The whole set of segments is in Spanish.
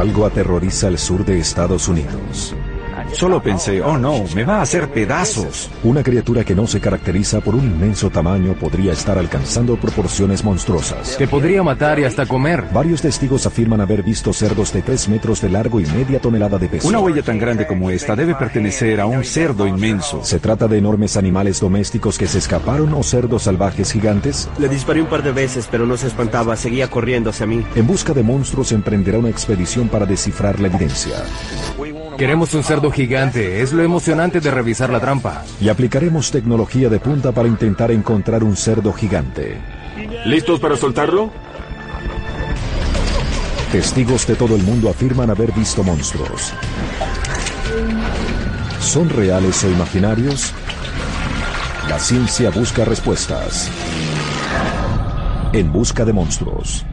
Algo aterroriza al sur de Estados Unidos. Solo pensé, oh no, me va a hacer pedazos. Una criatura que no se caracteriza por un inmenso tamaño podría estar alcanzando proporciones monstruosas. Te podría matar y hasta comer. Varios testigos afirman haber visto cerdos de 3 metros de largo y media tonelada de peso. Una huella tan grande como esta debe pertenecer a un cerdo inmenso. ¿Se trata de enormes animales domésticos que se escaparon o cerdos salvajes gigantes? Le disparé un par de veces, pero no se espantaba, seguía corriendo hacia mí. En busca de monstruos emprenderá una expedición para descifrar la evidencia. Queremos un cerdo gigante, es lo emocionante de revisar la trampa. Y aplicaremos tecnología de punta para intentar encontrar un cerdo gigante. ¿Listos para soltarlo? Testigos de todo el mundo afirman haber visto monstruos. ¿Son reales o imaginarios? La ciencia busca respuestas. En busca de monstruos.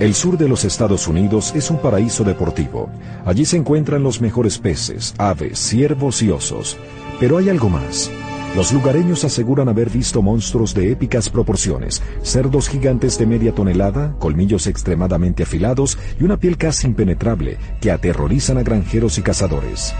El sur de los Estados Unidos es un paraíso deportivo. Allí se encuentran los mejores peces, aves, ciervos y osos. Pero hay algo más. Los lugareños aseguran haber visto monstruos de épicas proporciones, cerdos gigantes de media tonelada, colmillos extremadamente afilados y una piel casi impenetrable que aterrorizan a granjeros y cazadores.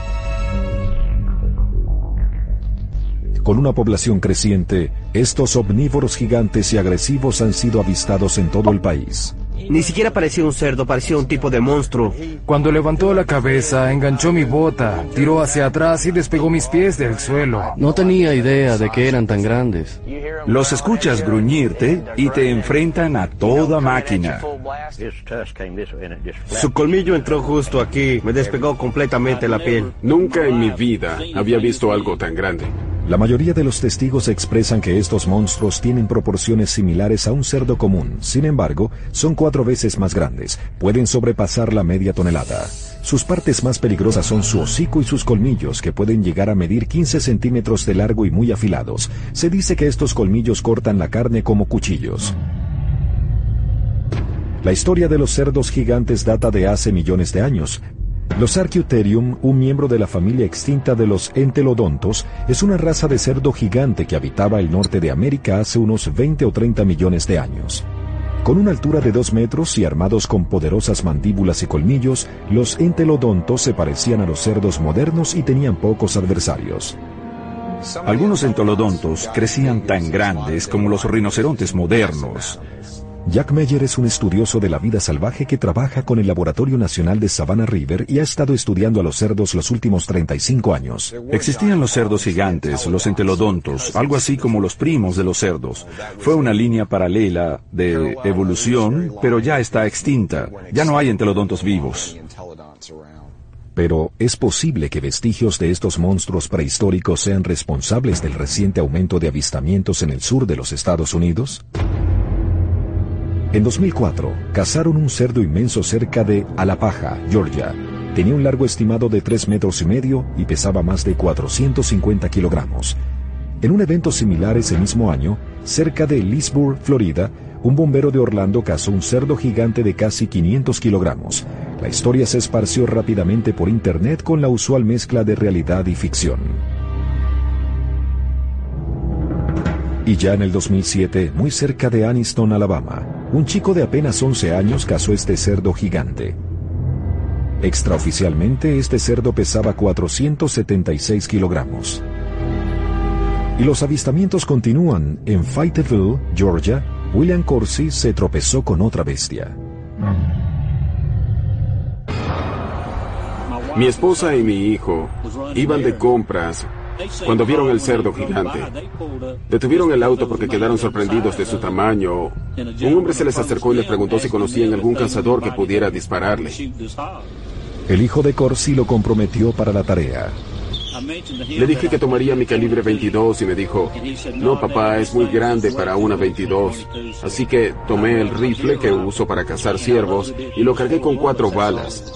Con una población creciente, estos omnívoros gigantes y agresivos han sido avistados en todo el país. Ni siquiera parecía un cerdo, parecía un tipo de monstruo. Cuando levantó la cabeza, enganchó mi bota, tiró hacia atrás y despegó mis pies del suelo. No tenía idea de que eran tan grandes. Los escuchas gruñirte y te enfrentan a toda máquina. Su colmillo entró justo aquí, me despegó completamente la piel. Nunca en mi vida había visto algo tan grande. La mayoría de los testigos expresan que estos monstruos tienen proporciones similares a un cerdo común, sin embargo, son cuatro veces más grandes, pueden sobrepasar la media tonelada. Sus partes más peligrosas son su hocico y sus colmillos, que pueden llegar a medir 15 centímetros de largo y muy afilados. Se dice que estos colmillos cortan la carne como cuchillos. La historia de los cerdos gigantes data de hace millones de años, los Archaeopterygium, un miembro de la familia extinta de los entelodontos, es una raza de cerdo gigante que habitaba el norte de América hace unos 20 o 30 millones de años. Con una altura de 2 metros y armados con poderosas mandíbulas y colmillos, los entelodontos se parecían a los cerdos modernos y tenían pocos adversarios. Algunos entolodontos crecían tan grandes como los rinocerontes modernos. Jack Meyer es un estudioso de la vida salvaje que trabaja con el Laboratorio Nacional de Savannah River y ha estado estudiando a los cerdos los últimos 35 años. Existían los cerdos gigantes, los entelodontos, algo así como los primos de los cerdos. Fue una línea paralela de evolución, pero ya está extinta. Ya no hay entelodontos vivos. Pero ¿es posible que vestigios de estos monstruos prehistóricos sean responsables del reciente aumento de avistamientos en el sur de los Estados Unidos? En 2004, cazaron un cerdo inmenso cerca de Alapaja, Georgia. Tenía un largo estimado de 3 metros y medio y pesaba más de 450 kilogramos. En un evento similar ese mismo año, cerca de Leesburg, Florida, un bombero de Orlando cazó un cerdo gigante de casi 500 kilogramos. La historia se esparció rápidamente por internet con la usual mezcla de realidad y ficción. Y ya en el 2007, muy cerca de Anniston, Alabama, un chico de apenas 11 años cazó este cerdo gigante. Extraoficialmente, este cerdo pesaba 476 kilogramos. Y los avistamientos continúan. En Fayetteville, Georgia, William Corsi se tropezó con otra bestia. Mi esposa y mi hijo iban de compras cuando vieron el cerdo gigante. Detuvieron el auto porque quedaron sorprendidos de su tamaño. Un hombre se les acercó y les preguntó si conocían algún cazador que pudiera dispararle. El hijo de Corsi lo comprometió para la tarea. Le dije que tomaría mi calibre 22 y me dijo, no papá, es muy grande para una 22. Así que tomé el rifle que uso para cazar ciervos y lo cargué con cuatro balas.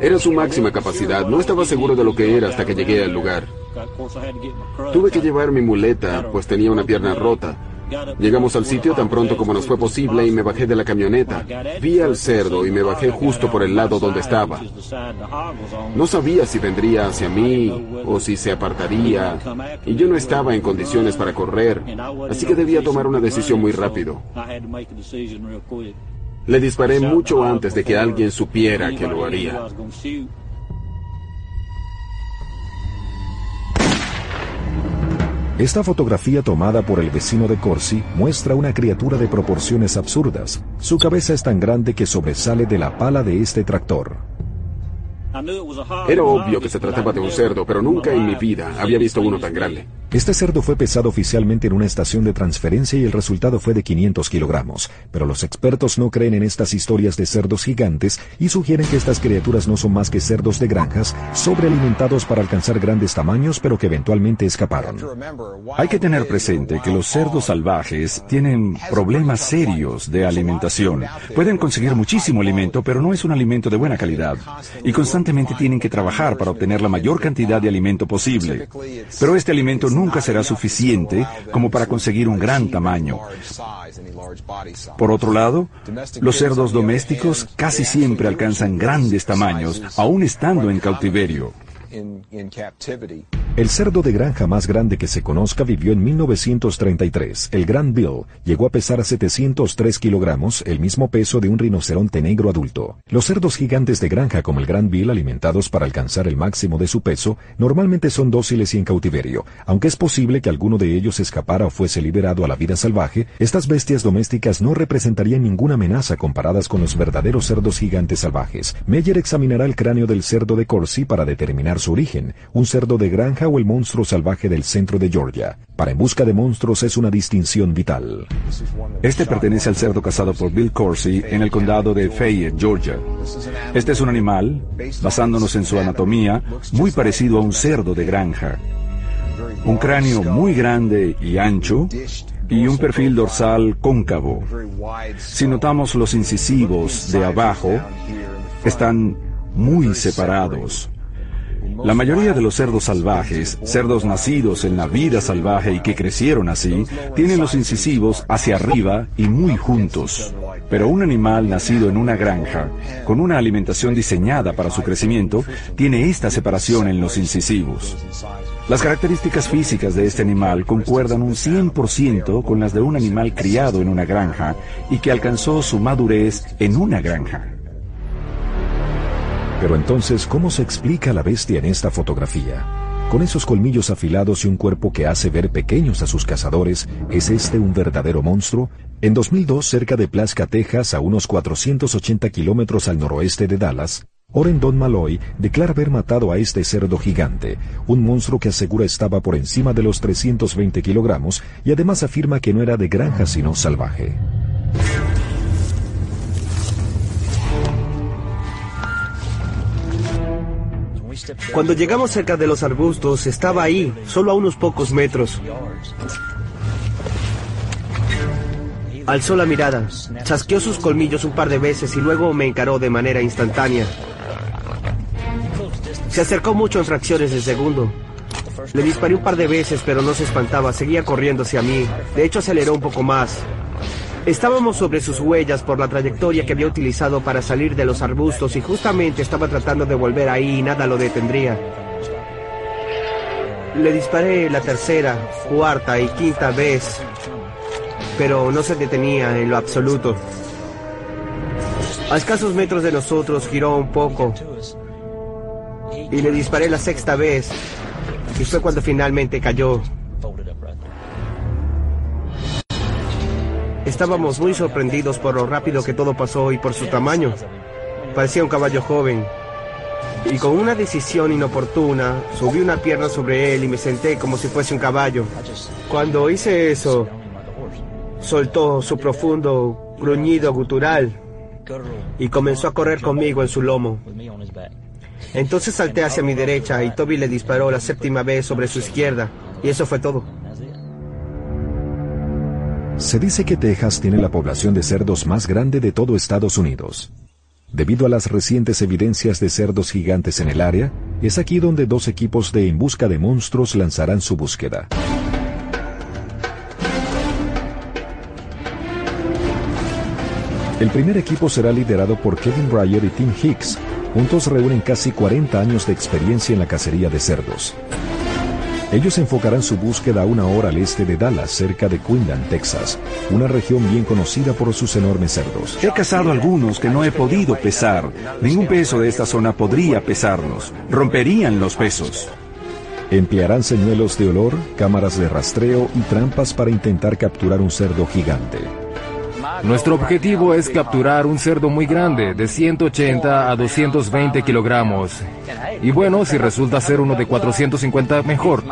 Era su máxima capacidad, no estaba seguro de lo que era hasta que llegué al lugar. Tuve que llevar mi muleta, pues tenía una pierna rota. Llegamos al sitio tan pronto como nos fue posible y me bajé de la camioneta. Vi al cerdo y me bajé justo por el lado donde estaba. No sabía si vendría hacia mí o si se apartaría y yo no estaba en condiciones para correr, así que debía tomar una decisión muy rápido. Le disparé mucho antes de que alguien supiera que lo haría. Esta fotografía tomada por el vecino de Corsi muestra una criatura de proporciones absurdas. Su cabeza es tan grande que sobresale de la pala de este tractor. Era obvio que se trataba de un cerdo, pero nunca en mi vida había visto uno tan grande. Este cerdo fue pesado oficialmente en una estación de transferencia y el resultado fue de 500 kilogramos, pero los expertos no creen en estas historias de cerdos gigantes y sugieren que estas criaturas no son más que cerdos de granjas, sobrealimentados para alcanzar grandes tamaños, pero que eventualmente escaparon. Hay que tener presente que los cerdos salvajes tienen problemas serios de alimentación. Pueden conseguir muchísimo alimento, pero no es un alimento de buena calidad. Y constantemente tienen que trabajar para obtener la mayor cantidad de alimento posible. Pero este alimento nunca será suficiente como para conseguir un gran tamaño. Por otro lado, los cerdos domésticos casi siempre alcanzan grandes tamaños, aún estando en cautiverio. El cerdo de granja más grande que se conozca vivió en 1933. El Grand Bill llegó a pesar 703 kilogramos, el mismo peso de un rinoceronte negro adulto. Los cerdos gigantes de granja como el Grand Bill, alimentados para alcanzar el máximo de su peso, normalmente son dóciles y en cautiverio. Aunque es posible que alguno de ellos escapara o fuese liberado a la vida salvaje, estas bestias domésticas no representarían ninguna amenaza comparadas con los verdaderos cerdos gigantes salvajes. Meyer examinará el cráneo del cerdo de Corsi para determinar su origen, un cerdo de granja o el monstruo salvaje del centro de Georgia. Para En Busca de Monstruos es una distinción vital. Este pertenece al cerdo cazado por Bill Corsi en el condado de Fayette, Georgia. Este es un animal, basándonos en su anatomía, muy parecido a un cerdo de granja. Un cráneo muy grande y ancho y un perfil dorsal cóncavo. Si notamos los incisivos de abajo, están muy separados. La mayoría de los cerdos salvajes, cerdos nacidos en la vida salvaje y que crecieron así, tienen los incisivos hacia arriba y muy juntos. Pero un animal nacido en una granja, con una alimentación diseñada para su crecimiento, tiene esta separación en los incisivos. Las características físicas de este animal concuerdan un 100% con las de un animal criado en una granja y que alcanzó su madurez en una granja. Pero entonces, ¿cómo se explica la bestia en esta fotografía? Con esos colmillos afilados y un cuerpo que hace ver pequeños a sus cazadores, ¿es este un verdadero monstruo? En 2002, cerca de Plaska, Texas, a unos 480 kilómetros al noroeste de Dallas, Oren Don Malloy declara haber matado a este cerdo gigante, un monstruo que asegura estaba por encima de los 320 kilogramos y además afirma que no era de granja sino salvaje. Cuando llegamos cerca de los arbustos, estaba ahí, solo a unos pocos metros. Alzó la mirada, chasqueó sus colmillos un par de veces y luego me encaró de manera instantánea. Se acercó mucho en fracciones de segundo. Le disparé un par de veces, pero no se espantaba, seguía corriendo hacia mí. De hecho, aceleró un poco más. Estábamos sobre sus huellas por la trayectoria que había utilizado para salir de los arbustos y justamente estaba tratando de volver ahí y nada lo detendría. Le disparé la tercera, cuarta y quinta vez, pero no se detenía en lo absoluto. A escasos metros de nosotros giró un poco y le disparé la sexta vez y fue cuando finalmente cayó. Estábamos muy sorprendidos por lo rápido que todo pasó y por su tamaño. Parecía un caballo joven. Y con una decisión inoportuna, subí una pierna sobre él y me senté como si fuese un caballo. Cuando hice eso, soltó su profundo gruñido gutural y comenzó a correr conmigo en su lomo. Entonces salté hacia mi derecha y Toby le disparó la séptima vez sobre su izquierda. Y eso fue todo. Se dice que Texas tiene la población de cerdos más grande de todo Estados Unidos. Debido a las recientes evidencias de cerdos gigantes en el área, es aquí donde dos equipos de En Busca de Monstruos lanzarán su búsqueda. El primer equipo será liderado por Kevin Breyer y Tim Hicks. Juntos reúnen casi 40 años de experiencia en la cacería de cerdos. Ellos enfocarán su búsqueda a una hora al este de Dallas, cerca de Quinlan, Texas, una región bien conocida por sus enormes cerdos. He cazado algunos que no he podido pesar. Ningún peso de esta zona podría pesarlos. Romperían los pesos. Emplearán señuelos de olor, cámaras de rastreo y trampas para intentar capturar un cerdo gigante. Nuestro objetivo es capturar un cerdo muy grande, de 180 a 220 kilogramos. Y bueno, si resulta ser uno de 450, mejor.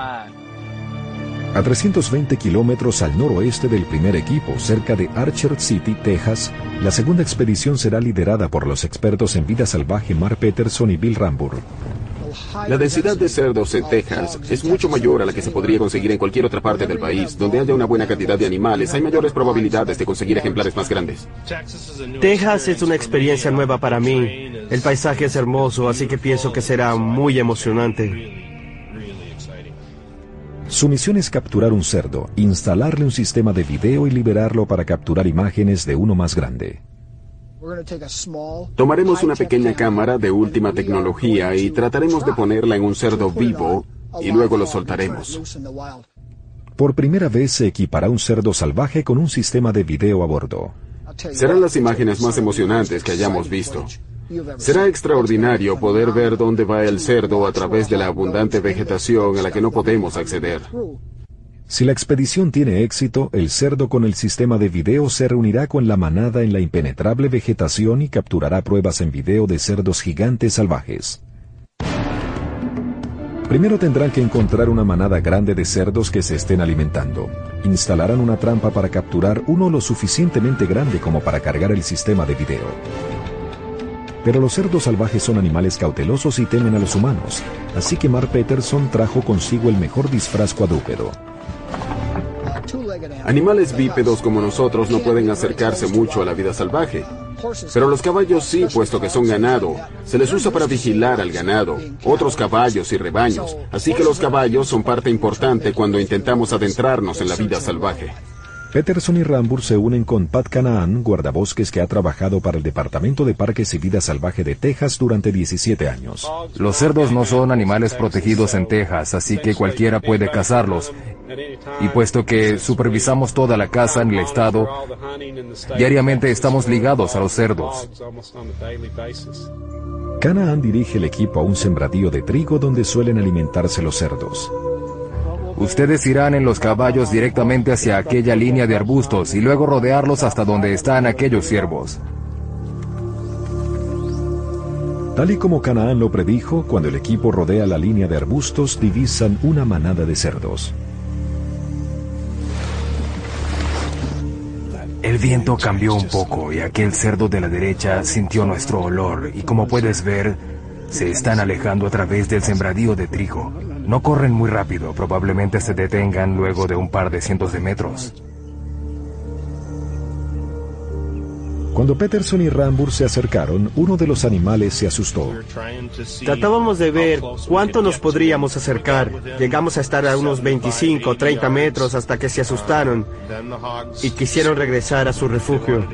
A 320 kilómetros al noroeste del primer equipo, cerca de Archer City, Texas, la segunda expedición será liderada por los expertos en vida salvaje Mark Peterson y Bill Rambur. La densidad de cerdos en Texas es mucho mayor a la que se podría conseguir en cualquier otra parte del país. Donde haya una buena cantidad de animales, hay mayores probabilidades de conseguir ejemplares más grandes. Texas es una experiencia nueva para mí. El paisaje es hermoso, así que pienso que será muy emocionante. Su misión es capturar un cerdo, instalarle un sistema de video y liberarlo para capturar imágenes de uno más grande. Tomaremos una pequeña cámara de última tecnología y trataremos de ponerla en un cerdo vivo y luego lo soltaremos. Por primera vez se equipará un cerdo salvaje con un sistema de video a bordo. Serán las imágenes más emocionantes que hayamos visto. Será extraordinario poder ver dónde va el cerdo a través de la abundante vegetación a la que no podemos acceder. Si la expedición tiene éxito, el cerdo con el sistema de video se reunirá con la manada en la impenetrable vegetación y capturará pruebas en video de cerdos gigantes salvajes. Primero tendrán que encontrar una manada grande de cerdos que se estén alimentando. Instalarán una trampa para capturar uno lo suficientemente grande como para cargar el sistema de video. Pero los cerdos salvajes son animales cautelosos y temen a los humanos, así que Mark Peterson trajo consigo el mejor disfraz cuadrúpedo. Animales bípedos como nosotros no pueden acercarse mucho a la vida salvaje. Pero los caballos sí, puesto que son ganado. Se les usa para vigilar al ganado, otros caballos y rebaños. Así que los caballos son parte importante cuando intentamos adentrarnos en la vida salvaje. Peterson y Rambur se unen con Pat Canaan, guardabosques que ha trabajado para el Departamento de Parques y Vida Salvaje de Texas durante 17 años. Los cerdos no son animales protegidos en Texas, así que cualquiera puede cazarlos. Y puesto que supervisamos toda la caza en el estado, diariamente estamos ligados a los cerdos. Canaan dirige el equipo a un sembradío de trigo donde suelen alimentarse los cerdos. Ustedes irán en los caballos directamente hacia aquella línea de arbustos y luego rodearlos hasta donde están aquellos ciervos. Tal y como Canaán lo predijo, cuando el equipo rodea la línea de arbustos, divisan una manada de cerdos. El viento cambió un poco y aquel cerdo de la derecha sintió nuestro olor y como puedes ver, se están alejando a través del sembradío de trigo. No corren muy rápido, probablemente se detengan luego de un par de cientos de metros. Cuando Peterson y Rambur se acercaron, uno de los animales se asustó. Tratábamos de ver cuánto nos podríamos acercar. Llegamos a estar a unos 25 o 30 metros hasta que se asustaron y quisieron regresar a su refugio.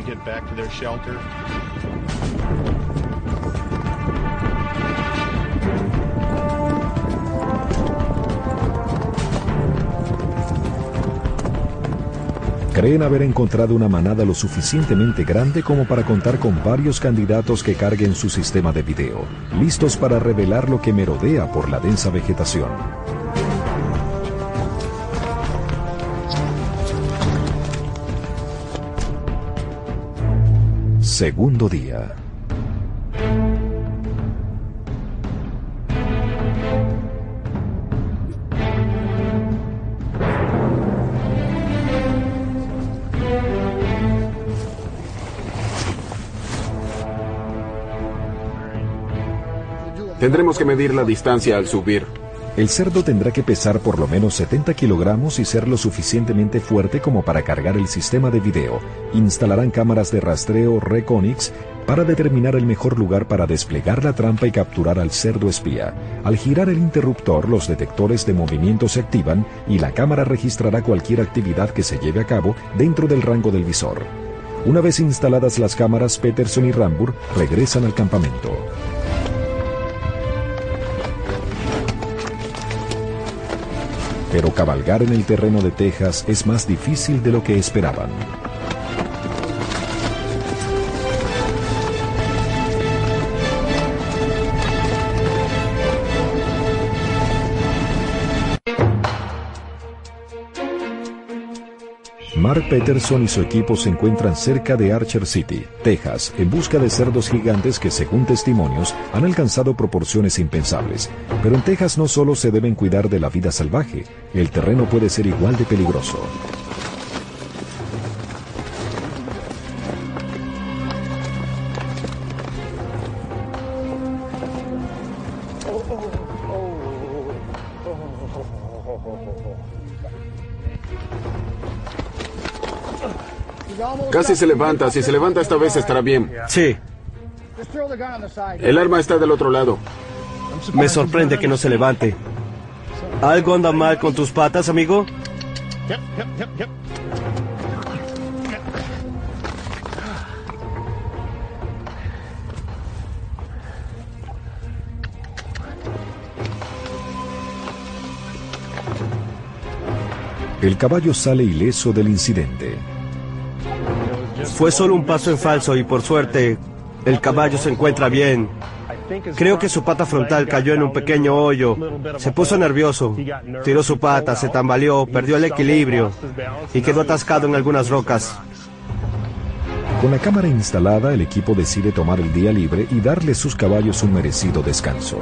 Creen haber encontrado una manada lo suficientemente grande como para contar con varios candidatos que carguen su sistema de video, listos para revelar lo que merodea por la densa vegetación. Segundo día. Tendremos que medir la distancia al subir. El cerdo tendrá que pesar por lo menos 70 kilogramos y ser lo suficientemente fuerte como para cargar el sistema de video. Instalarán cámaras de rastreo Reconix para determinar el mejor lugar para desplegar la trampa y capturar al cerdo espía. Al girar el interruptor, los detectores de movimiento se activan y la cámara registrará cualquier actividad que se lleve a cabo dentro del rango del visor. Una vez instaladas las cámaras, Peterson y Rambur regresan al campamento. Pero cabalgar en el terreno de Texas es más difícil de lo que esperaban. Mark Peterson y su equipo se encuentran cerca de Archer City, Texas, en busca de cerdos gigantes que, según testimonios, han alcanzado proporciones impensables. Pero en Texas no solo se deben cuidar de la vida salvaje, el terreno puede ser igual de peligroso. Casi se levanta. Si se levanta esta vez estará bien. Sí, El arma está del otro lado. me sorprende que no se levante. ¿Algo anda mal con tus patas, amigo? El caballo sale ileso del incidente. Fue solo un paso en falso y por suerte el caballo se encuentra bien. Creo que su pata frontal cayó en un pequeño hoyo. Se puso nervioso. Tiró su pata, se tambaleó, perdió el equilibrio y quedó atascado en algunas rocas. Con la cámara instalada, el equipo decide tomar el día libre y darle a sus caballos un merecido descanso.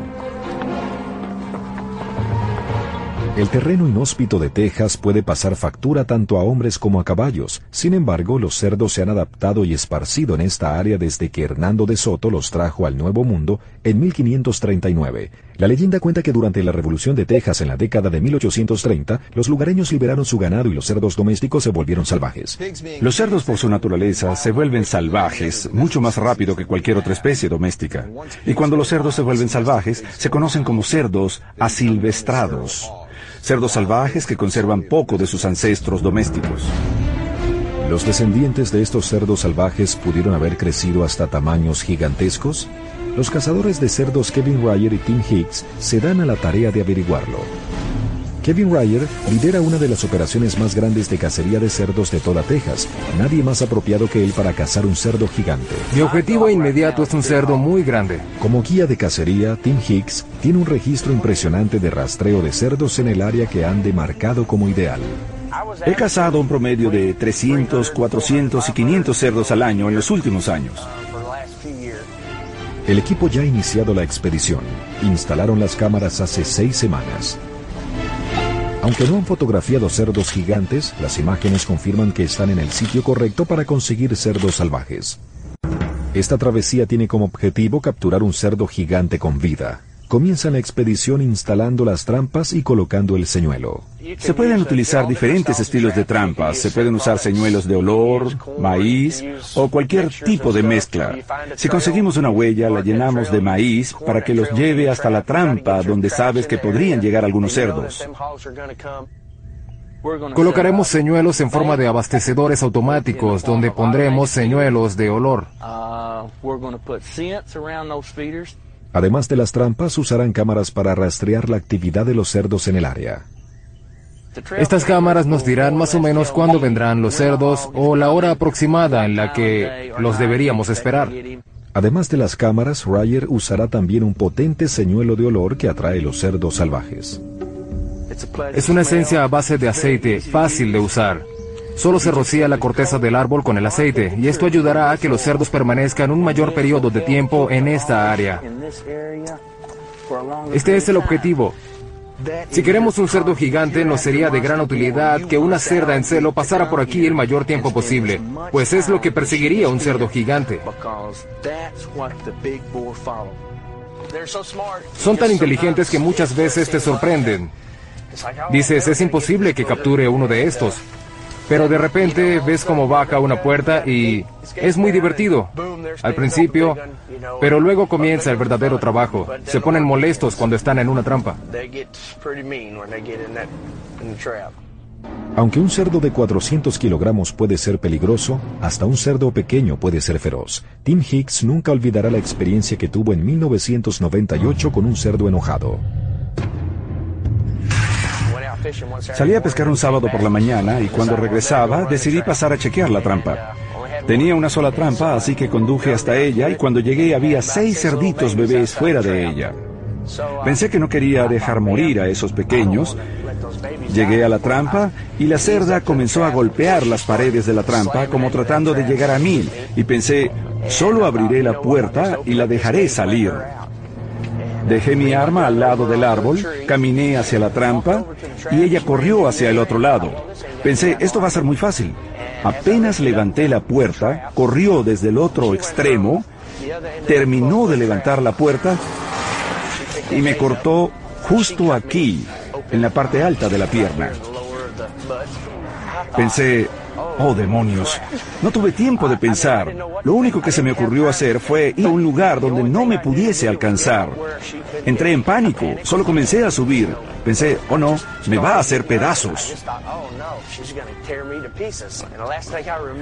El terreno inhóspito de Texas puede pasar factura tanto a hombres como a caballos. Sin embargo, los cerdos se han adaptado y esparcido en esta área desde que Hernando de Soto los trajo al Nuevo Mundo en 1539. La leyenda cuenta que durante la Revolución de Texas en la década de 1830, los lugareños liberaron su ganado y los cerdos domésticos se volvieron salvajes. Los cerdos por su naturaleza se vuelven salvajes mucho más rápido que cualquier otra especie doméstica. Y cuando los cerdos se vuelven salvajes, se conocen como cerdos asilvestrados. Cerdos salvajes que conservan poco de sus ancestros domésticos. ¿Los descendientes de estos cerdos salvajes pudieron haber crecido hasta tamaños gigantescos? Los cazadores de cerdos Kevin Ryer y Tim Hicks se dan a la tarea de averiguarlo. Kevin Ryer lidera una de las operaciones más grandes de cacería de cerdos de toda Texas. Nadie más apropiado que él para cazar un cerdo gigante. Mi objetivo inmediato es un cerdo muy grande. Como guía de cacería, Tim Hicks tiene un registro impresionante de rastreo de cerdos en el área que han demarcado como ideal. He cazado un promedio de 300, 400 y 500 cerdos al año en los últimos años. El equipo ya ha iniciado la expedición. Instalaron las cámaras hace seis semanas. Aunque no han fotografiado cerdos gigantes, las imágenes confirman que están en el sitio correcto para conseguir cerdos salvajes. Esta travesía tiene como objetivo capturar un cerdo gigante con vida. Comienzan la expedición instalando las trampas y colocando el señuelo. Se pueden utilizar diferentes estilos de trampas. Se pueden usar señuelos de olor, maíz o cualquier tipo de mezcla. Si conseguimos una huella, la llenamos de maíz para que los lleve hasta la trampa donde sabes que podrían llegar algunos cerdos. Colocaremos señuelos en forma de abastecedores automáticos donde pondremos señuelos de olor. Además de las trampas, usarán cámaras para rastrear la actividad de los cerdos en el área. Estas cámaras nos dirán más o menos cuándo vendrán los cerdos o la hora aproximada en la que los deberíamos esperar. Además de las cámaras, Ryer usará también un potente señuelo de olor que atrae los cerdos salvajes. Es una esencia a base de aceite, fácil de usar. Solo se rocía la corteza del árbol con el aceite y esto ayudará a que los cerdos permanezcan un mayor periodo de tiempo en esta área. Este es el objetivo. Si queremos un cerdo gigante, nos sería de gran utilidad que una cerda en celo pasara por aquí el mayor tiempo posible, pues es lo que perseguiría un cerdo gigante. Son tan inteligentes que muchas veces te sorprenden. Dices, es imposible que capture uno de estos. Pero de repente ves cómo baja una puerta y es muy divertido. Al principio, pero luego comienza el verdadero trabajo. Se ponen molestos cuando están en una trampa. Aunque un cerdo de 400 kilogramos puede ser peligroso, hasta un cerdo pequeño puede ser feroz. Tim Hicks nunca olvidará la experiencia que tuvo en 1998 con un cerdo enojado. Salí a pescar un sábado por la mañana y cuando regresaba decidí pasar a chequear la trampa. Tenía una sola trampa, así que conduje hasta ella y cuando llegué había seis cerditos bebés fuera de ella. Pensé que no quería dejar morir a esos pequeños. Llegué a la trampa y la cerda comenzó a golpear las paredes de la trampa como tratando de llegar a mí y pensé, solo abriré la puerta y la dejaré salir. Dejé mi arma al lado del árbol, caminé hacia la trampa y ella corrió hacia el otro lado. Pensé, esto va a ser muy fácil. Apenas levanté la puerta, corrió desde el otro extremo, terminó de levantar la puerta y me cortó justo aquí, en la parte alta de la pierna. Pensé, oh demonios, no tuve tiempo de pensar. Lo único que se me ocurrió hacer fue ir a un lugar donde no me pudiese alcanzar. Entré en pánico, solo comencé a subir. Pensé, oh no, me va a hacer pedazos.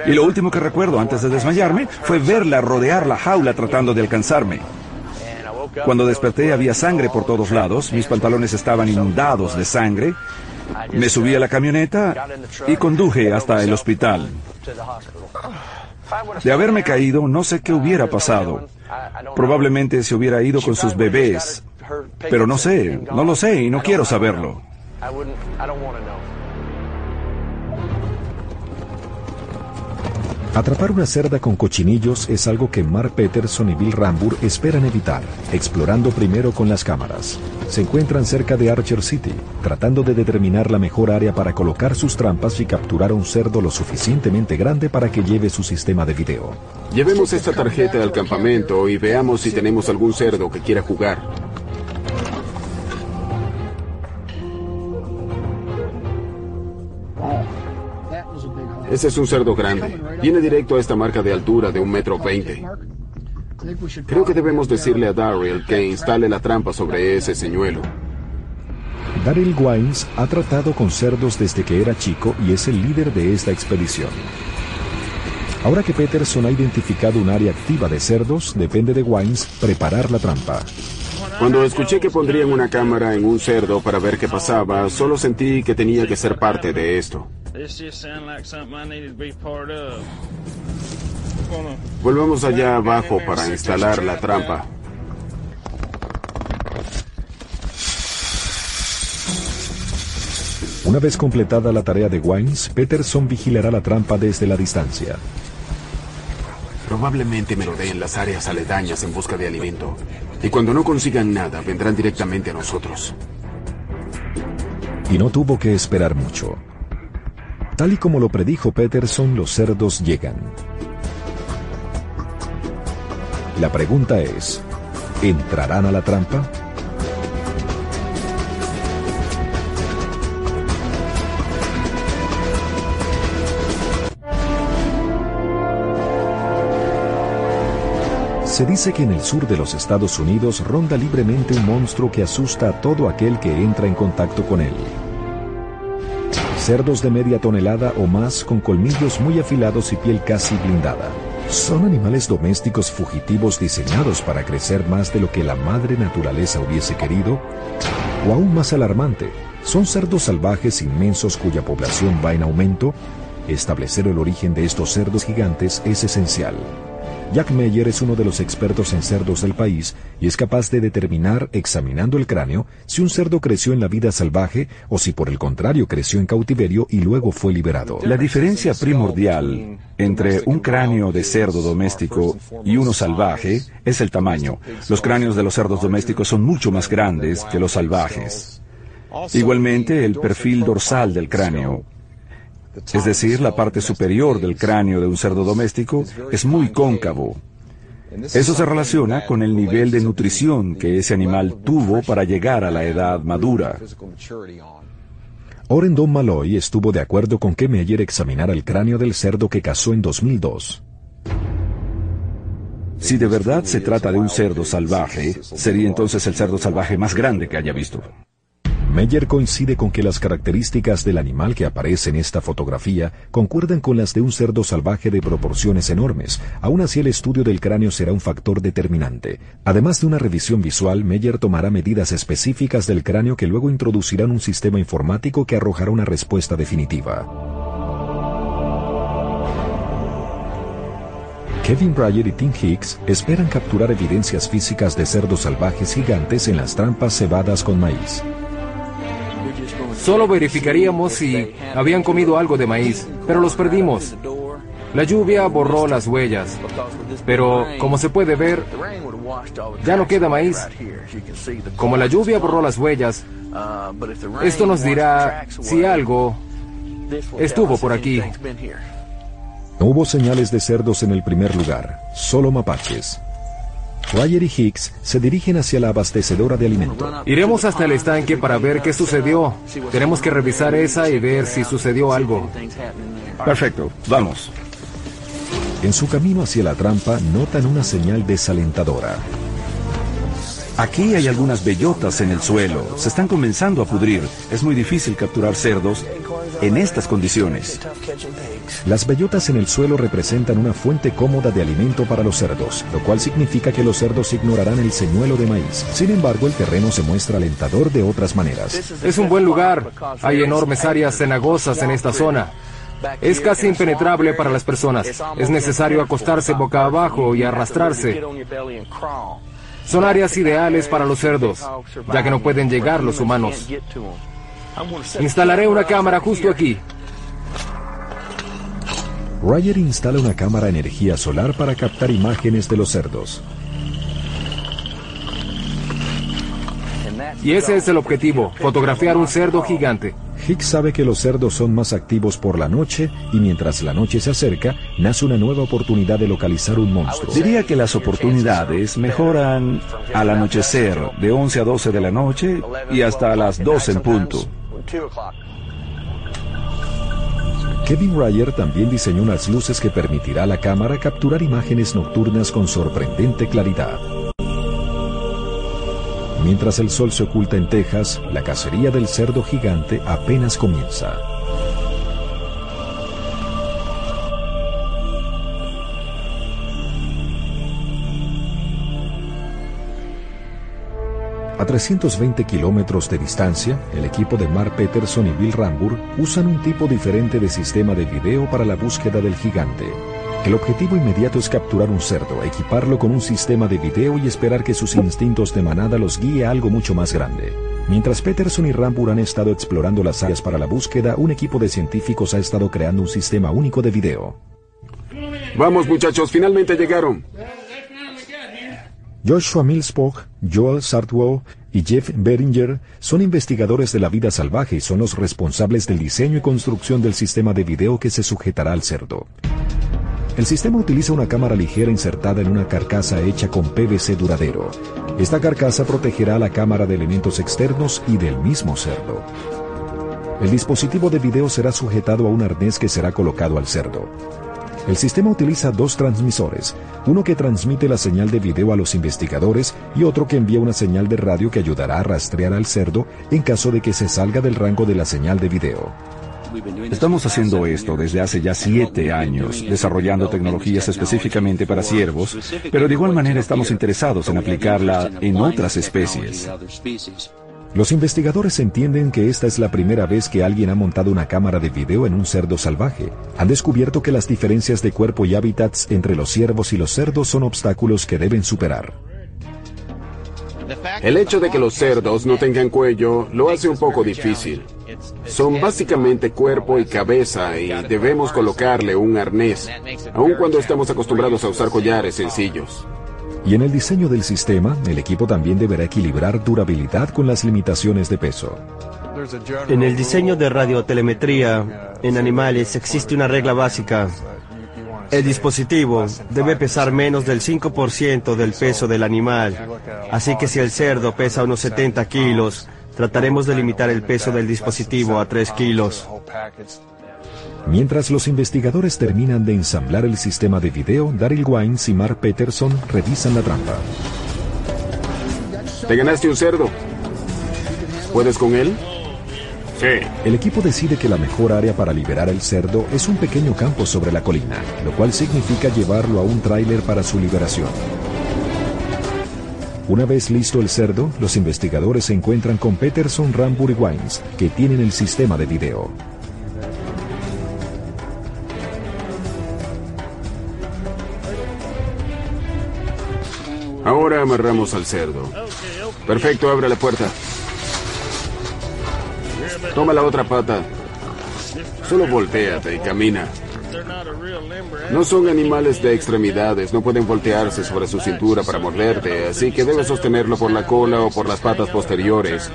Y lo último que recuerdo antes de desmayarme fue verla rodear la jaula tratando de alcanzarme. Cuando desperté había sangre por todos lados, mis pantalones estaban inundados de sangre. Me subí a la camioneta y conduje hasta el hospital. De haberme caído, no sé qué hubiera pasado. Probablemente se hubiera ido con sus bebés. Pero no sé, no lo sé y no quiero saberlo. Atrapar una cerda con cochinillos es algo que Mark Peterson y Bill Rambur esperan evitar, explorando primero con las cámaras. Se encuentran cerca de Archer City, tratando de determinar la mejor área para colocar sus trampas y capturar a un cerdo lo suficientemente grande para que lleve su sistema de video. Llevemos esta tarjeta al campamento y veamos si tenemos algún cerdo que quiera jugar. Ese es un cerdo grande. Viene directo a esta marca de altura de un metro veinte. Creo que debemos decirle a Daryl que instale la trampa sobre ese señuelo. Daryl Wines ha tratado con cerdos desde que era chico y es el líder de esta expedición. Ahora que Peterson ha identificado un área activa de cerdos, depende de Wines preparar la trampa. Cuando escuché que pondrían una cámara en un cerdo para ver qué pasaba, solo sentí que tenía que ser parte de esto. Volvamos allá abajo para instalar la trampa. Una vez completada la tarea de Wines, Peterson vigilará la trampa desde la distancia. Probablemente merodeen las áreas aledañas en busca de alimento. Y cuando no consigan nada, vendrán directamente a nosotros. Y no tuvo que esperar mucho. Tal y como lo predijo Peterson, los cerdos llegan. La pregunta es, ¿entrarán a la trampa? Se dice que en el sur de los Estados Unidos ronda libremente un monstruo que asusta a todo aquel que entra en contacto con él. Cerdos de media tonelada o más con colmillos muy afilados y piel casi blindada. ¿Son animales domésticos fugitivos diseñados para crecer más de lo que la madre naturaleza hubiese querido? O aún más alarmante, ¿son cerdos salvajes inmensos cuya población va en aumento? Establecer el origen de estos cerdos gigantes es esencial. Jack Meyer es uno de los expertos en cerdos del país y es capaz de determinar, examinando el cráneo, si un cerdo creció en la vida salvaje o si por el contrario creció en cautiverio y luego fue liberado. La diferencia primordial entre un cráneo de cerdo doméstico y uno salvaje es el tamaño. Los cráneos de los cerdos domésticos son mucho más grandes que los salvajes. Igualmente, el perfil dorsal del cráneo es decir, la parte superior del cráneo de un cerdo doméstico es muy cóncavo. Eso se relaciona con el nivel de nutrición que ese animal tuvo para llegar a la edad madura. Orendon Malloy estuvo de acuerdo con que Meyer examinara el cráneo del cerdo que cazó en 2002. Si de verdad se trata de un cerdo salvaje, sería entonces el cerdo salvaje más grande que haya visto. Meyer coincide con que las características del animal que aparece en esta fotografía concuerdan con las de un cerdo salvaje de proporciones enormes. Aún así, el estudio del cráneo será un factor determinante. Además de una revisión visual, Meyer tomará medidas específicas del cráneo que luego introducirán un sistema informático que arrojará una respuesta definitiva. Kevin Breyer y Tim Hicks esperan capturar evidencias físicas de cerdos salvajes gigantes en las trampas cebadas con maíz. Solo verificaríamos si habían comido algo de maíz, pero los perdimos. La lluvia borró las huellas, pero como se puede ver, ya no queda maíz. Como la lluvia borró las huellas, esto nos dirá si algo estuvo por aquí. No hubo señales de cerdos en el primer lugar, solo mapaches. Ryer y Hicks se dirigen hacia la abastecedora de alimento. Iremos hasta el estanque para ver qué sucedió. Tenemos que revisar esa y ver si sucedió algo. Perfecto, vamos. En su camino hacia la trampa notan una señal desalentadora. Aquí hay algunas bellotas en el suelo. Se están comenzando a pudrir. Es muy difícil capturar cerdos en estas condiciones. Las bellotas en el suelo representan una fuente cómoda de alimento para los cerdos, lo cual significa que los cerdos ignorarán el señuelo de maíz. Sin embargo, el terreno se muestra alentador de otras maneras. Es un buen lugar. Hay enormes áreas cenagosas en esta zona. Es casi impenetrable para las personas. Es necesario acostarse boca abajo y arrastrarse. Son áreas ideales para los cerdos, ya que no pueden llegar los humanos. Instalaré una cámara justo aquí. Ryer instala una cámara energía solar para captar imágenes de los cerdos. Y ese es el objetivo, fotografiar un cerdo gigante. Hicks sabe que los cerdos son más activos por la noche y mientras la noche se acerca, nace una nueva oportunidad de localizar un monstruo. Diría que las oportunidades mejoran al anochecer, de 11 a 12 de la noche y hasta las 12 en punto. Kevin Ryer también diseñó unas luces que permitirá a la cámara capturar imágenes nocturnas con sorprendente claridad. Mientras el sol se oculta en Texas, la cacería del cerdo gigante apenas comienza. A 320 kilómetros de distancia, el equipo de Mark Peterson y Bill Rambur usan un tipo diferente de sistema de video para la búsqueda del gigante. El objetivo inmediato es capturar un cerdo, equiparlo con un sistema de video y esperar que sus instintos de manada los guíe a algo mucho más grande. Mientras Peterson y Rambur han estado explorando las áreas para la búsqueda, un equipo de científicos ha estado creando un sistema único de video. Vamos muchachos, finalmente llegaron. Joshua Millspock, Joel Sartwell y Jeff Beringer son investigadores de la vida salvaje y son los responsables del diseño y construcción del sistema de video que se sujetará al cerdo. El sistema utiliza una cámara ligera insertada en una carcasa hecha con PVC duradero. Esta carcasa protegerá la cámara de elementos externos y del mismo cerdo. El dispositivo de video será sujetado a un arnés que será colocado al cerdo. El sistema utiliza dos transmisores, uno que transmite la señal de video a los investigadores y otro que envía una señal de radio que ayudará a rastrear al cerdo en caso de que se salga del rango de la señal de video. Estamos haciendo esto desde hace ya siete años, desarrollando tecnologías específicamente para ciervos, pero de igual manera estamos interesados en aplicarla en otras especies. Los investigadores entienden que esta es la primera vez que alguien ha montado una cámara de video en un cerdo salvaje. Han descubierto que las diferencias de cuerpo y hábitats entre los ciervos y los cerdos son obstáculos que deben superar. El hecho de que los cerdos no tengan cuello lo hace un poco difícil. Son básicamente cuerpo y cabeza y debemos colocarle un arnés, aun cuando estamos acostumbrados a usar collares sencillos. Y en el diseño del sistema, el equipo también deberá equilibrar durabilidad con las limitaciones de peso. En el diseño de radiotelemetría en animales existe una regla básica. El dispositivo debe pesar menos del 5% del peso del animal. Así que si el cerdo pesa unos 70 kilos, trataremos de limitar el peso del dispositivo a 3 kilos. Mientras los investigadores terminan de ensamblar el sistema de video, Daryl Wines y Mark Peterson revisan la trampa. Te ganaste un cerdo. ¿Puedes con él? Sí. El equipo decide que la mejor área para liberar el cerdo es un pequeño campo sobre la colina, lo cual significa llevarlo a un tráiler para su liberación. Una vez listo el cerdo, los investigadores se encuentran con Peterson, Rambur y Wines, que tienen el sistema de video. Ahora amarramos al cerdo. Perfecto, abre la puerta. Toma la otra pata. Solo volteate y camina. No son animales de extremidades, no pueden voltearse sobre su cintura para morderte, así que debes sostenerlo por la cola o por las patas posteriores.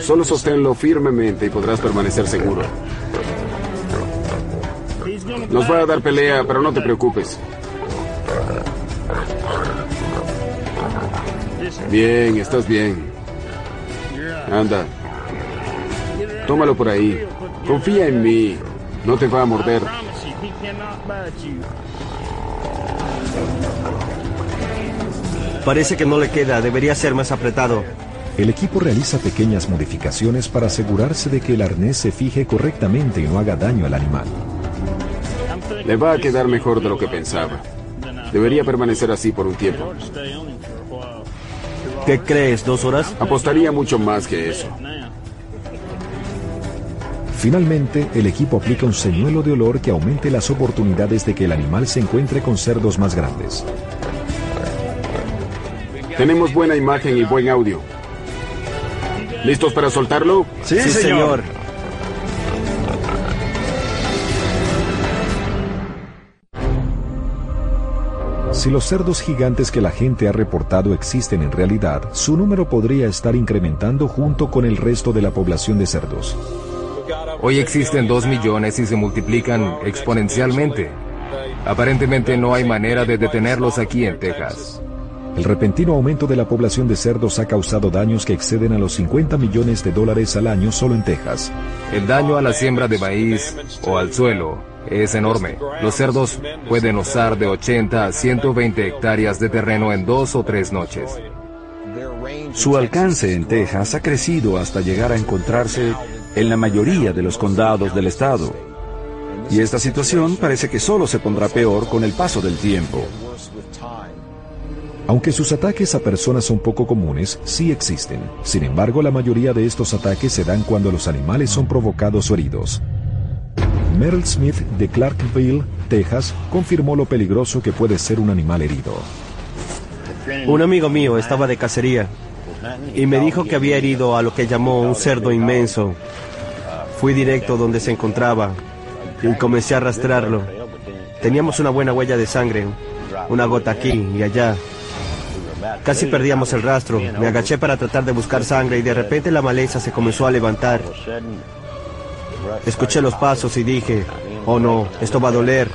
Solo sosténlo firmemente y podrás permanecer seguro. Nos va a dar pelea, pero no te preocupes. Bien, estás bien. Anda. Tómalo por ahí. Confía en mí. No te va a morder. Parece que no le queda, debería ser más apretado. El equipo realiza pequeñas modificaciones para asegurarse de que el arnés se fije correctamente y no haga daño al animal. Le va a quedar mejor de lo que pensaba. Debería permanecer así por un tiempo. ¿Qué crees? ¿Dos horas? Apostaría mucho más que eso. Finalmente, el equipo aplica un señuelo de olor que aumente las oportunidades de que el animal se encuentre con cerdos más grandes. Tenemos buena imagen y buen audio. ¿Listos para soltarlo? Sí, señor. Si los cerdos gigantes que la gente ha reportado existen en realidad, su número podría estar incrementando junto con el resto de la población de cerdos. Hoy existen dos millones y se multiplican exponencialmente. Aparentemente no hay manera de detenerlos aquí en Texas. El repentino aumento de la población de cerdos ha causado daños que exceden a los 50 millones de dólares al año solo en Texas. El daño a la siembra de maíz o al suelo es enorme. Los cerdos pueden usar de 80 a 120 hectáreas de terreno en dos o tres noches. Su alcance en Texas ha crecido hasta llegar a encontrarse en la mayoría de los condados del estado. Y esta situación parece que solo se pondrá peor con el paso del tiempo. Aunque sus ataques a personas son poco comunes, sí existen. Sin embargo, la mayoría de estos ataques se dan cuando los animales son provocados o heridos. Merrill Smith de Clarkville, Texas, confirmó lo peligroso que puede ser un animal herido. Un amigo mío estaba de cacería y me dijo que había herido a lo que llamó un cerdo inmenso. Fui directo donde se encontraba y comencé a arrastrarlo. Teníamos una buena huella de sangre, una gota aquí y allá. Casi perdíamos el rastro. Me agaché para tratar de buscar sangre y de repente la maleza se comenzó a levantar. Escuché los pasos y dije, oh no, esto va a doler.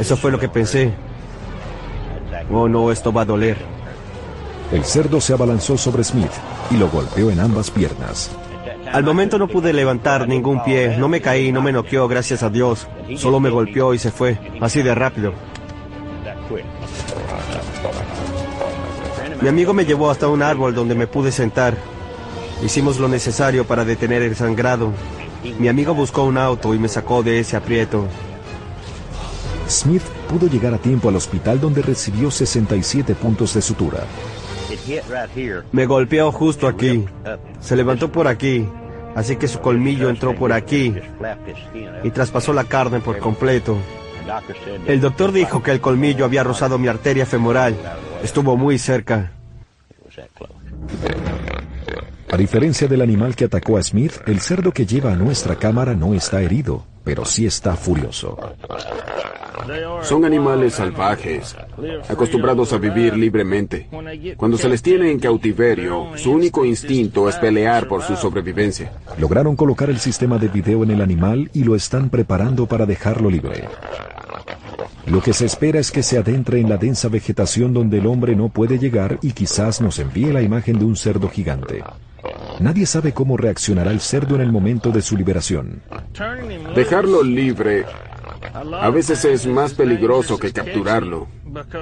Eso fue lo que pensé. Oh no, esto va a doler. El cerdo se abalanzó sobre Smith y lo golpeó en ambas piernas. Al momento no pude levantar ningún pie, no me caí, no me noqueó, gracias a Dios. Solo me golpeó y se fue, así de rápido. Mi amigo me llevó hasta un árbol donde me pude sentar. Hicimos lo necesario para detener el sangrado. Mi amigo buscó un auto y me sacó de ese aprieto. Smith pudo llegar a tiempo al hospital donde recibió 67 puntos de sutura. Me golpeó justo aquí. Se levantó por aquí. Así que su colmillo entró por aquí y traspasó la carne por completo. El doctor dijo que el colmillo había rozado mi arteria femoral. Estuvo muy cerca. A diferencia del animal que atacó a Smith, el cerdo que lleva a nuestra cámara no está herido, pero sí está furioso. Son animales salvajes, acostumbrados a vivir libremente. Cuando se les tiene en cautiverio, su único instinto es pelear por su sobrevivencia. Lograron colocar el sistema de video en el animal y lo están preparando para dejarlo libre. Lo que se espera es que se adentre en la densa vegetación donde el hombre no puede llegar y quizás nos envíe la imagen de un cerdo gigante. Nadie sabe cómo reaccionará el cerdo en el momento de su liberación. Dejarlo libre a veces es más peligroso que capturarlo.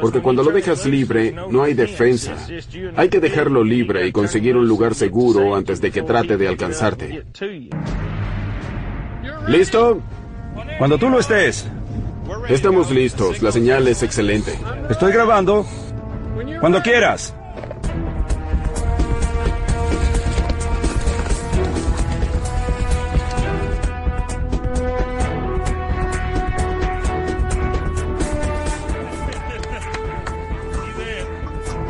Porque cuando lo dejas libre, no hay defensa. Hay que dejarlo libre y conseguir un lugar seguro antes de que trate de alcanzarte. ¿Listo? Cuando tú lo estés. Estamos listos. La señal es excelente. Estoy grabando. Cuando quieras.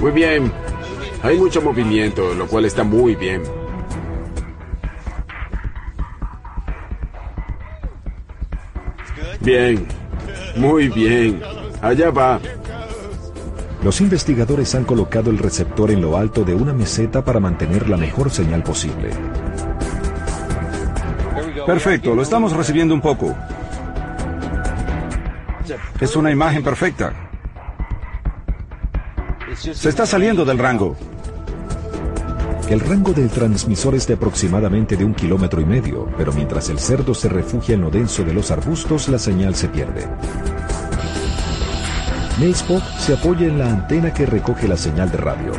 Muy bien. Hay mucho movimiento, lo cual está muy bien. Bien. Muy bien. Allá va. Los investigadores han colocado el receptor en lo alto de una meseta para mantener la mejor señal posible. Perfecto, lo estamos recibiendo un poco. Es una imagen perfecta. Se está saliendo del rango. El rango del transmisor es de aproximadamente de un kilómetro y medio, pero mientras el cerdo se refugia en lo denso de los arbustos, la señal se pierde. Spock se apoya en la antena que recoge la señal de radio.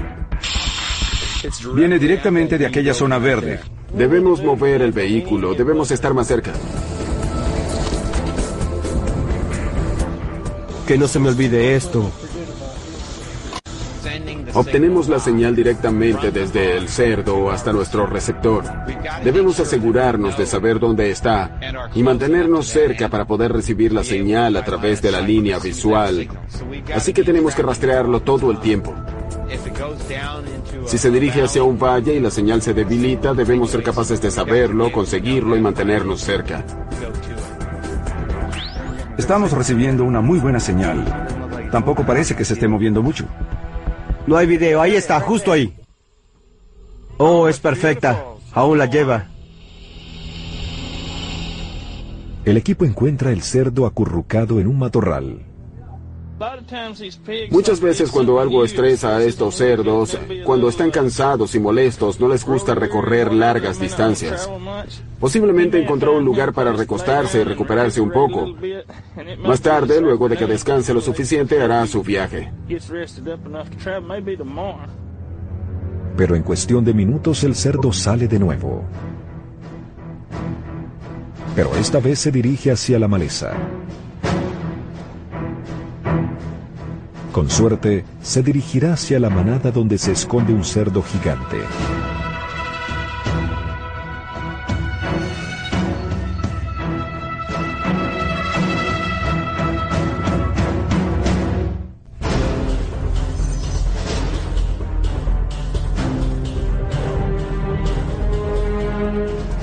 Viene directamente de aquella zona verde. Debemos mover el vehículo, debemos estar más cerca. Que no se me olvide esto. Obtenemos la señal directamente desde el cerdo hasta nuestro receptor. Debemos asegurarnos de saber dónde está y mantenernos cerca para poder recibir la señal a través de la línea visual. Así que tenemos que rastrearlo todo el tiempo. Si se dirige hacia un valle y la señal se debilita, debemos ser capaces de saberlo, conseguirlo y mantenernos cerca. Estamos recibiendo una muy buena señal. Tampoco parece que se esté moviendo mucho. No hay video, ahí está, justo ahí. Oh, es perfecta. Aún la lleva. El equipo encuentra el cerdo acurrucado en un matorral. Muchas veces cuando algo estresa a estos cerdos, cuando están cansados y molestos, no les gusta recorrer largas distancias. Posiblemente encontró un lugar para recostarse y recuperarse un poco. Más tarde, luego de que descanse lo suficiente, hará su viaje. Pero en cuestión de minutos el cerdo sale de nuevo. Pero esta vez se dirige hacia la maleza. Con suerte, se dirigirá hacia la manada donde se esconde un cerdo gigante.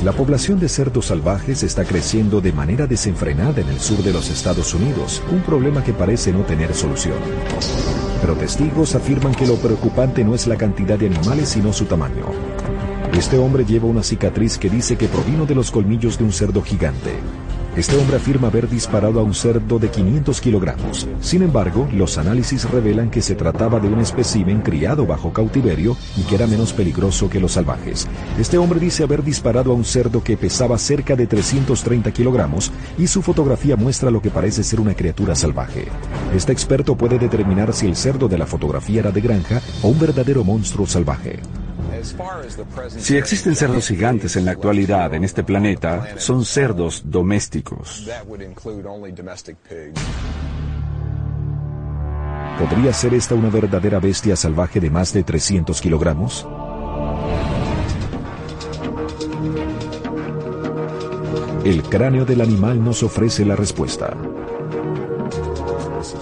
La población de cerdos salvajes está creciendo de manera desenfrenada en el sur de los Estados Unidos, un problema que parece no tener solución. Pero testigos afirman que lo preocupante no es la cantidad de animales, sino su tamaño. Este hombre lleva una cicatriz que dice que provino de los colmillos de un cerdo gigante. Este hombre afirma haber disparado a un cerdo de 500 kilogramos. Sin embargo, los análisis revelan que se trataba de un espécimen criado bajo cautiverio y que era menos peligroso que los salvajes. Este hombre dice haber disparado a un cerdo que pesaba cerca de 330 kilogramos y su fotografía muestra lo que parece ser una criatura salvaje. Este experto puede determinar si el cerdo de la fotografía era de granja o un verdadero monstruo salvaje. Si existen cerdos gigantes en la actualidad en este planeta, son cerdos domésticos. ¿Podría ser esta una verdadera bestia salvaje de más de 300 kilogramos? El cráneo del animal nos ofrece la respuesta.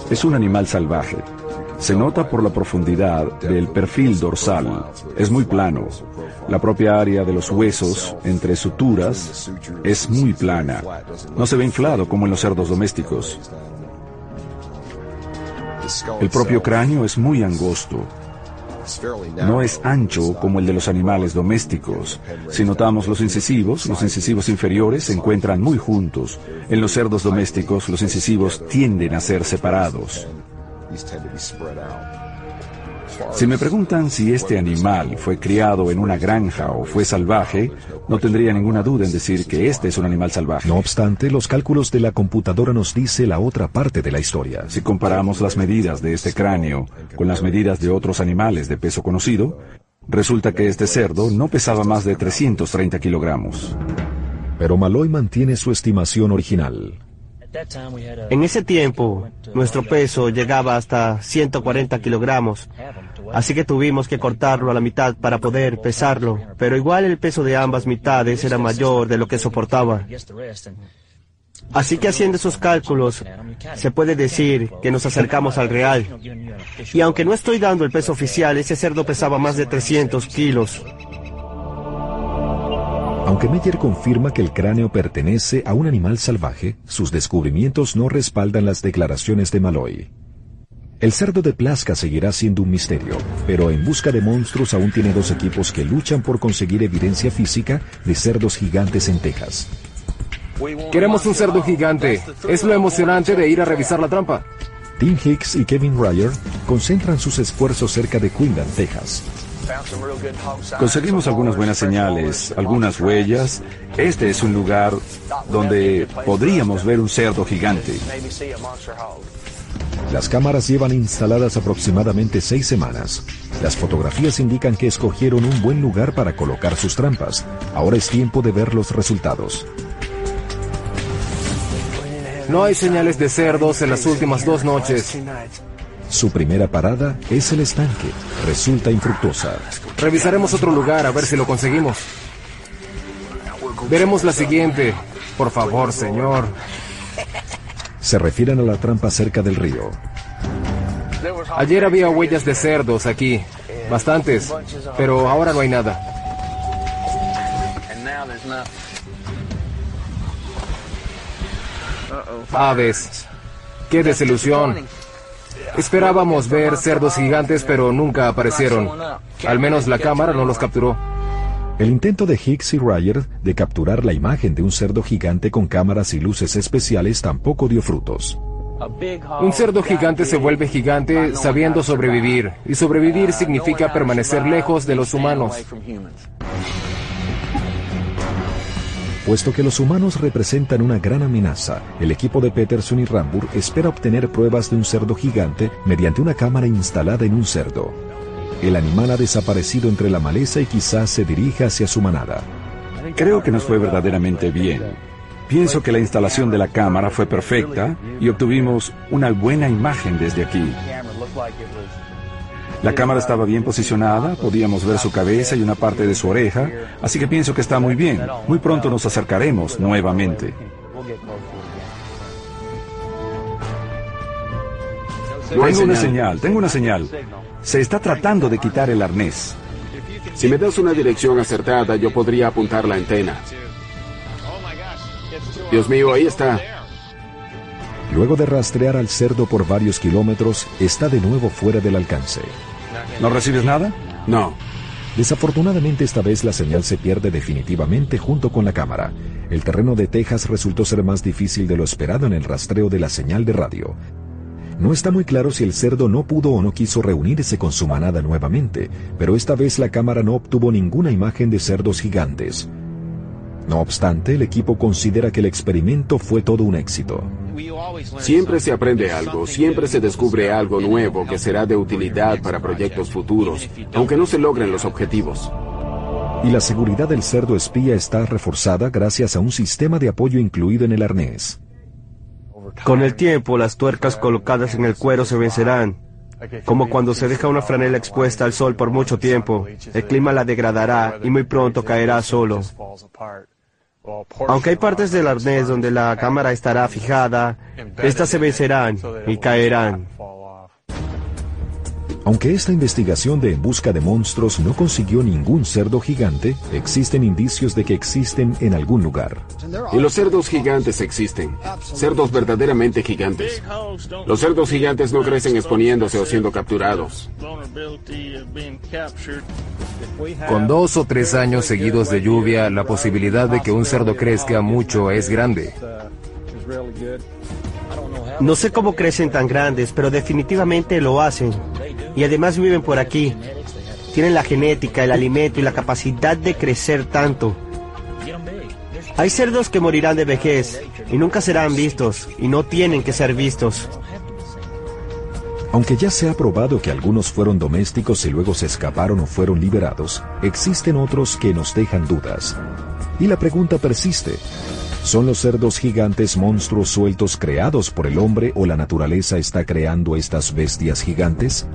Es un animal salvaje. Se nota por la profundidad del perfil dorsal. Es muy plano. La propia área de los huesos, entre suturas, es muy plana. No se ve inflado como en los cerdos domésticos. El propio cráneo es muy angosto. No es ancho como el de los animales domésticos. Si notamos los incisivos, los incisivos inferiores se encuentran muy juntos. En los cerdos domésticos, los incisivos tienden a ser separados. Si me preguntan si este animal fue criado en una granja o fue salvaje, no tendría ninguna duda en decir que este es un animal salvaje. No obstante, los cálculos de la computadora nos dice la otra parte de la historia. Si comparamos las medidas de este cráneo con las medidas de otros animales de peso conocido, resulta que este cerdo no pesaba más de 330 kilogramos. Pero Malloy mantiene su estimación original. En ese tiempo, nuestro peso llegaba hasta 140 kilogramos, así que tuvimos que cortarlo a la mitad para poder pesarlo, pero igual el peso de ambas mitades era mayor de lo que soportaba. Así que haciendo esos cálculos, se puede decir que nos acercamos al real. Y aunque no estoy dando el peso oficial, ese cerdo pesaba más de 300 kilos. Aunque Meyer confirma que el cráneo pertenece a un animal salvaje, sus descubrimientos no respaldan las declaraciones de Malloy. El cerdo de Plasca seguirá siendo un misterio, pero En Busca de Monstruos aún tiene dos equipos que luchan por conseguir evidencia física de cerdos gigantes en Texas. Queremos un cerdo gigante. Es lo emocionante de ir a revisar la trampa. Tim Hicks y Kevin Ryer concentran sus esfuerzos cerca de Quinlan, Texas. Conseguimos algunas buenas señales, algunas huellas. Este es un lugar donde podríamos ver un cerdo gigante. Las cámaras llevan instaladas aproximadamente seis semanas. Las fotografías indican que escogieron un buen lugar para colocar sus trampas. Ahora es tiempo de ver los resultados. No hay señales de cerdos en las últimas dos noches. Su primera parada es el estanque. Resulta infructuosa. Revisaremos otro lugar a ver si lo conseguimos. Veremos la siguiente. Por favor, señor. Se refieren a la trampa cerca del río. Ayer había huellas de cerdos aquí. Bastantes. Pero ahora no hay nada. Aves. Qué desilusión. Esperábamos ver cerdos gigantes, pero nunca aparecieron. Al menos la cámara no los capturó. El intento de Hicks y Ryer de capturar la imagen de un cerdo gigante con cámaras y luces especiales tampoco dio frutos. Un cerdo gigante se vuelve gigante sabiendo sobrevivir, y sobrevivir significa permanecer lejos de los humanos. Puesto que los humanos representan una gran amenaza, el equipo de Peterson y Rambur espera obtener pruebas de un cerdo gigante mediante una cámara instalada en un cerdo. El animal ha desaparecido entre la maleza y quizás se dirija hacia su manada. Creo que nos fue verdaderamente bien. Pienso que la instalación de la cámara fue perfecta y obtuvimos una buena imagen desde aquí. La cámara estaba bien posicionada, podíamos ver su cabeza y una parte de su oreja, así que pienso que está muy bien. Muy pronto nos acercaremos nuevamente. Tengo una señal, tengo una señal. Se está tratando de quitar el arnés. Si me das una dirección acertada, yo podría apuntar la antena. Dios mío, ahí está. Luego de rastrear al cerdo por varios kilómetros, está de nuevo fuera del alcance. ¿No recibes nada? No. Desafortunadamente esta vez la señal se pierde definitivamente junto con la cámara. El terreno de Texas resultó ser más difícil de lo esperado en el rastreo de la señal de radio. No está muy claro si el cerdo no pudo o no quiso reunirse con su manada nuevamente, pero esta vez la cámara no obtuvo ninguna imagen de cerdos gigantes. No obstante, el equipo considera que el experimento fue todo un éxito. Siempre se aprende algo, siempre se descubre algo nuevo que será de utilidad para proyectos futuros, aunque no se logren los objetivos. Y la seguridad del cerdo espía está reforzada gracias a un sistema de apoyo incluido en el arnés. Con el tiempo, las tuercas colocadas en el cuero se vencerán. Como cuando se deja una franela expuesta al sol por mucho tiempo, el clima la degradará y muy pronto caerá solo. Aunque hay partes del arnés donde la cámara estará fijada, estas se vencerán y caerán. Aunque esta investigación de En Busca de Monstruos no consiguió ningún cerdo gigante, existen indicios de que existen en algún lugar. Y los cerdos gigantes existen. Cerdos verdaderamente gigantes. Los cerdos gigantes no crecen exponiéndose o siendo capturados. Con dos o tres años seguidos de lluvia, la posibilidad de que un cerdo crezca mucho es grande. No sé cómo crecen tan grandes, pero definitivamente lo hacen. Y además viven por aquí. Tienen la genética, el alimento y la capacidad de crecer tanto. Hay cerdos que morirán de vejez y nunca serán vistos y no tienen que ser vistos. Aunque ya se ha probado que algunos fueron domésticos y luego se escaparon o fueron liberados, existen otros que nos dejan dudas. Y la pregunta persiste. ¿Son los cerdos gigantes monstruos sueltos creados por el hombre o la naturaleza está creando estas bestias gigantes?